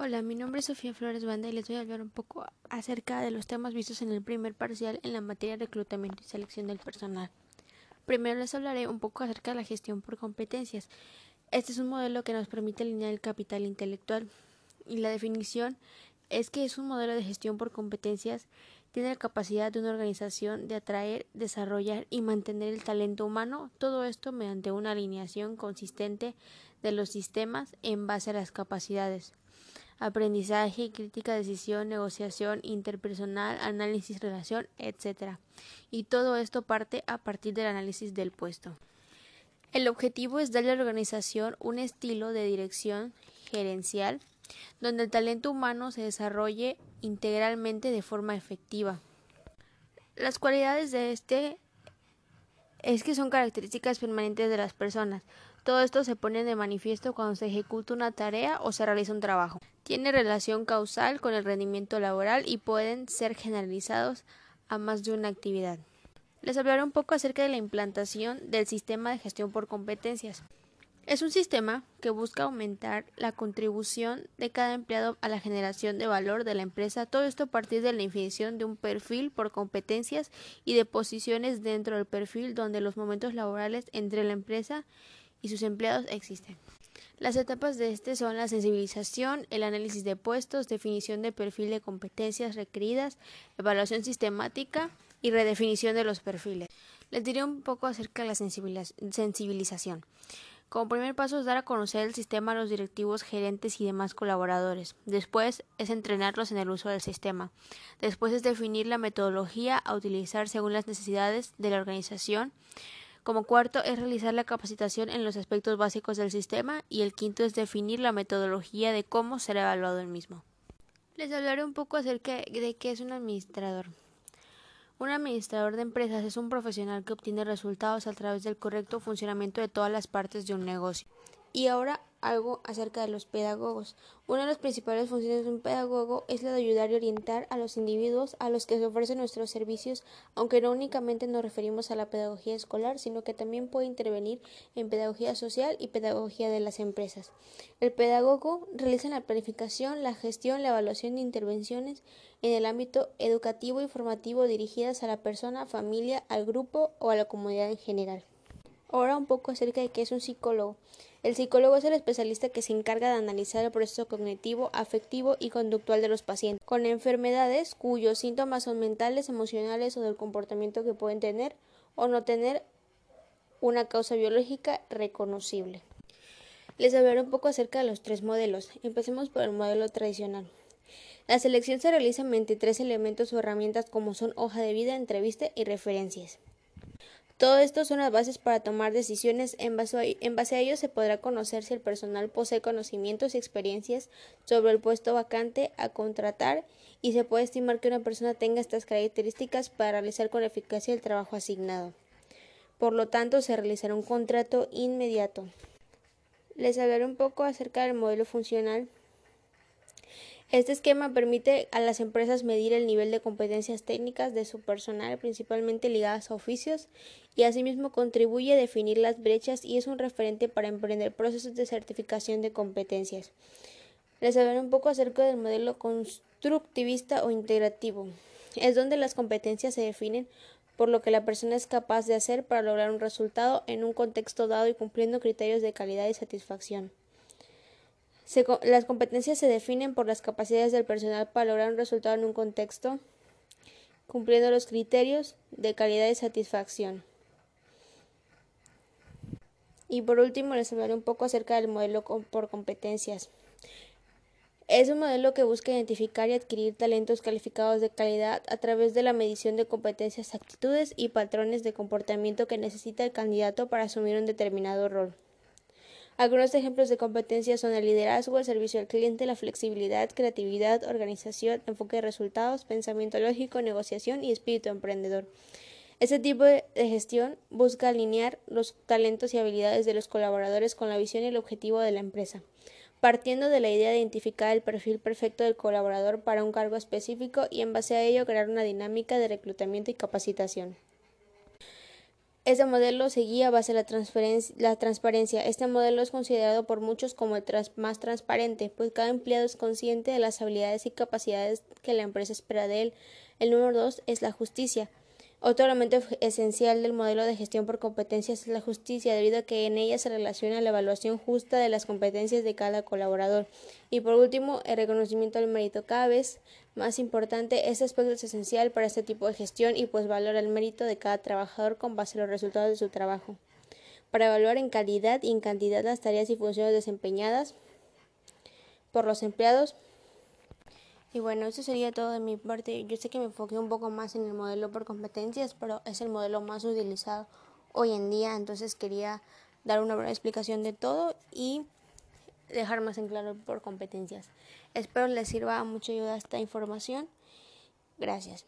Hola, mi nombre es Sofía Flores Banda y les voy a hablar un poco acerca de los temas vistos en el primer parcial en la materia de reclutamiento y selección del personal. Primero les hablaré un poco acerca de la gestión por competencias. Este es un modelo que nos permite alinear el capital intelectual y la definición es que es un modelo de gestión por competencias tiene la capacidad de una organización de atraer, desarrollar y mantener el talento humano, todo esto mediante una alineación consistente de los sistemas en base a las capacidades aprendizaje, crítica, decisión, negociación interpersonal, análisis, relación, etc. Y todo esto parte a partir del análisis del puesto. El objetivo es darle a la organización un estilo de dirección gerencial donde el talento humano se desarrolle integralmente de forma efectiva. Las cualidades de este es que son características permanentes de las personas. Todo esto se pone de manifiesto cuando se ejecuta una tarea o se realiza un trabajo. Tiene relación causal con el rendimiento laboral y pueden ser generalizados a más de una actividad. Les hablaré un poco acerca de la implantación del sistema de gestión por competencias. Es un sistema que busca aumentar la contribución de cada empleado a la generación de valor de la empresa, todo esto a partir de la definición de un perfil por competencias y de posiciones dentro del perfil donde los momentos laborales entre la empresa y sus empleados existen. Las etapas de este son la sensibilización, el análisis de puestos, definición de perfil de competencias requeridas, evaluación sistemática y redefinición de los perfiles. Les diré un poco acerca de la sensibilización. Como primer paso es dar a conocer el sistema a los directivos, gerentes y demás colaboradores. Después es entrenarlos en el uso del sistema. Después es definir la metodología a utilizar según las necesidades de la organización. Como cuarto es realizar la capacitación en los aspectos básicos del sistema y el quinto es definir la metodología de cómo será evaluado el mismo. Les hablaré un poco acerca de qué es un administrador. Un administrador de empresas es un profesional que obtiene resultados a través del correcto funcionamiento de todas las partes de un negocio. Y ahora algo acerca de los pedagogos. Una de las principales funciones de un pedagogo es la de ayudar y orientar a los individuos a los que se ofrecen nuestros servicios, aunque no únicamente nos referimos a la pedagogía escolar, sino que también puede intervenir en pedagogía social y pedagogía de las empresas. El pedagogo realiza la planificación, la gestión, la evaluación de intervenciones en el ámbito educativo y formativo dirigidas a la persona, familia, al grupo o a la comunidad en general. Ahora un poco acerca de qué es un psicólogo. El psicólogo es el especialista que se encarga de analizar el proceso cognitivo, afectivo y conductual de los pacientes con enfermedades cuyos síntomas son mentales, emocionales o del comportamiento que pueden tener o no tener una causa biológica reconocible. Les hablaré un poco acerca de los tres modelos. Empecemos por el modelo tradicional. La selección se realiza mediante tres elementos o herramientas como son hoja de vida, entrevista y referencias. Todo esto son las bases para tomar decisiones. En base, a, ello se podrá conocer si el personal posee conocimientos y experiencias sobre el puesto vacante a contratar y se puede estimar que una persona tenga estas características para realizar con eficacia el trabajo asignado. Por lo tanto, se realizará un contrato inmediato. Les hablaré un poco acerca del modelo funcional este esquema permite a las empresas medir el nivel de competencias técnicas de su personal, principalmente ligadas a oficios, y asimismo contribuye a definir las brechas y es un referente para emprender procesos de certificación de competencias. Les hablaré un poco acerca del modelo constructivista o integrativo. Es donde las competencias se definen por lo que la persona es capaz de hacer para lograr un resultado en un contexto dado y cumpliendo criterios de calidad y satisfacción las competencias se definen por las capacidades del personal para lograr un resultado en un contexto, cumpliendo los criterios de calidad y satisfacción. Y por último les hablaré un poco acerca del modelo por competencias. Es un modelo que busca identificar y adquirir talentos calificados de calidad a través de la medición de competencias, actitudes y patrones de comportamiento que necesita el candidato para asumir un determinado rol. Algunos ejemplos de competencias son el liderazgo, el servicio al cliente, la flexibilidad, creatividad, organización, enfoque de resultados, pensamiento lógico, negociación y espíritu emprendedor. Este tipo de gestión busca alinear los talentos y habilidades de los colaboradores con la visión y el objetivo de la empresa, partiendo de la idea de identificar el perfil perfecto del colaborador para un cargo específico y en base a ello crear una dinámica de reclutamiento y capacitación. Este modelo se guía base la, la transparencia. Este modelo es considerado por muchos como el más transparente, pues cada empleado es consciente de las habilidades y capacidades que la empresa espera de él. El número dos es la justicia. Otro elemento esencial del modelo de gestión por competencias es la justicia, debido a que en ella se relaciona la evaluación justa de las competencias de cada colaborador. Y por último, el reconocimiento del mérito. Cada vez más importante, este aspecto es esencial para este tipo de gestión y pues valora el mérito de cada trabajador con base en los resultados de su trabajo. Para evaluar en calidad y en cantidad las tareas y funciones desempeñadas por los empleados, y bueno, eso sería todo de mi parte. Yo sé que me enfoqué un poco más en el modelo por competencias, pero es el modelo más utilizado hoy en día, entonces quería dar una breve explicación de todo y dejar más en claro por competencias. Espero les sirva mucha ayuda esta información. Gracias.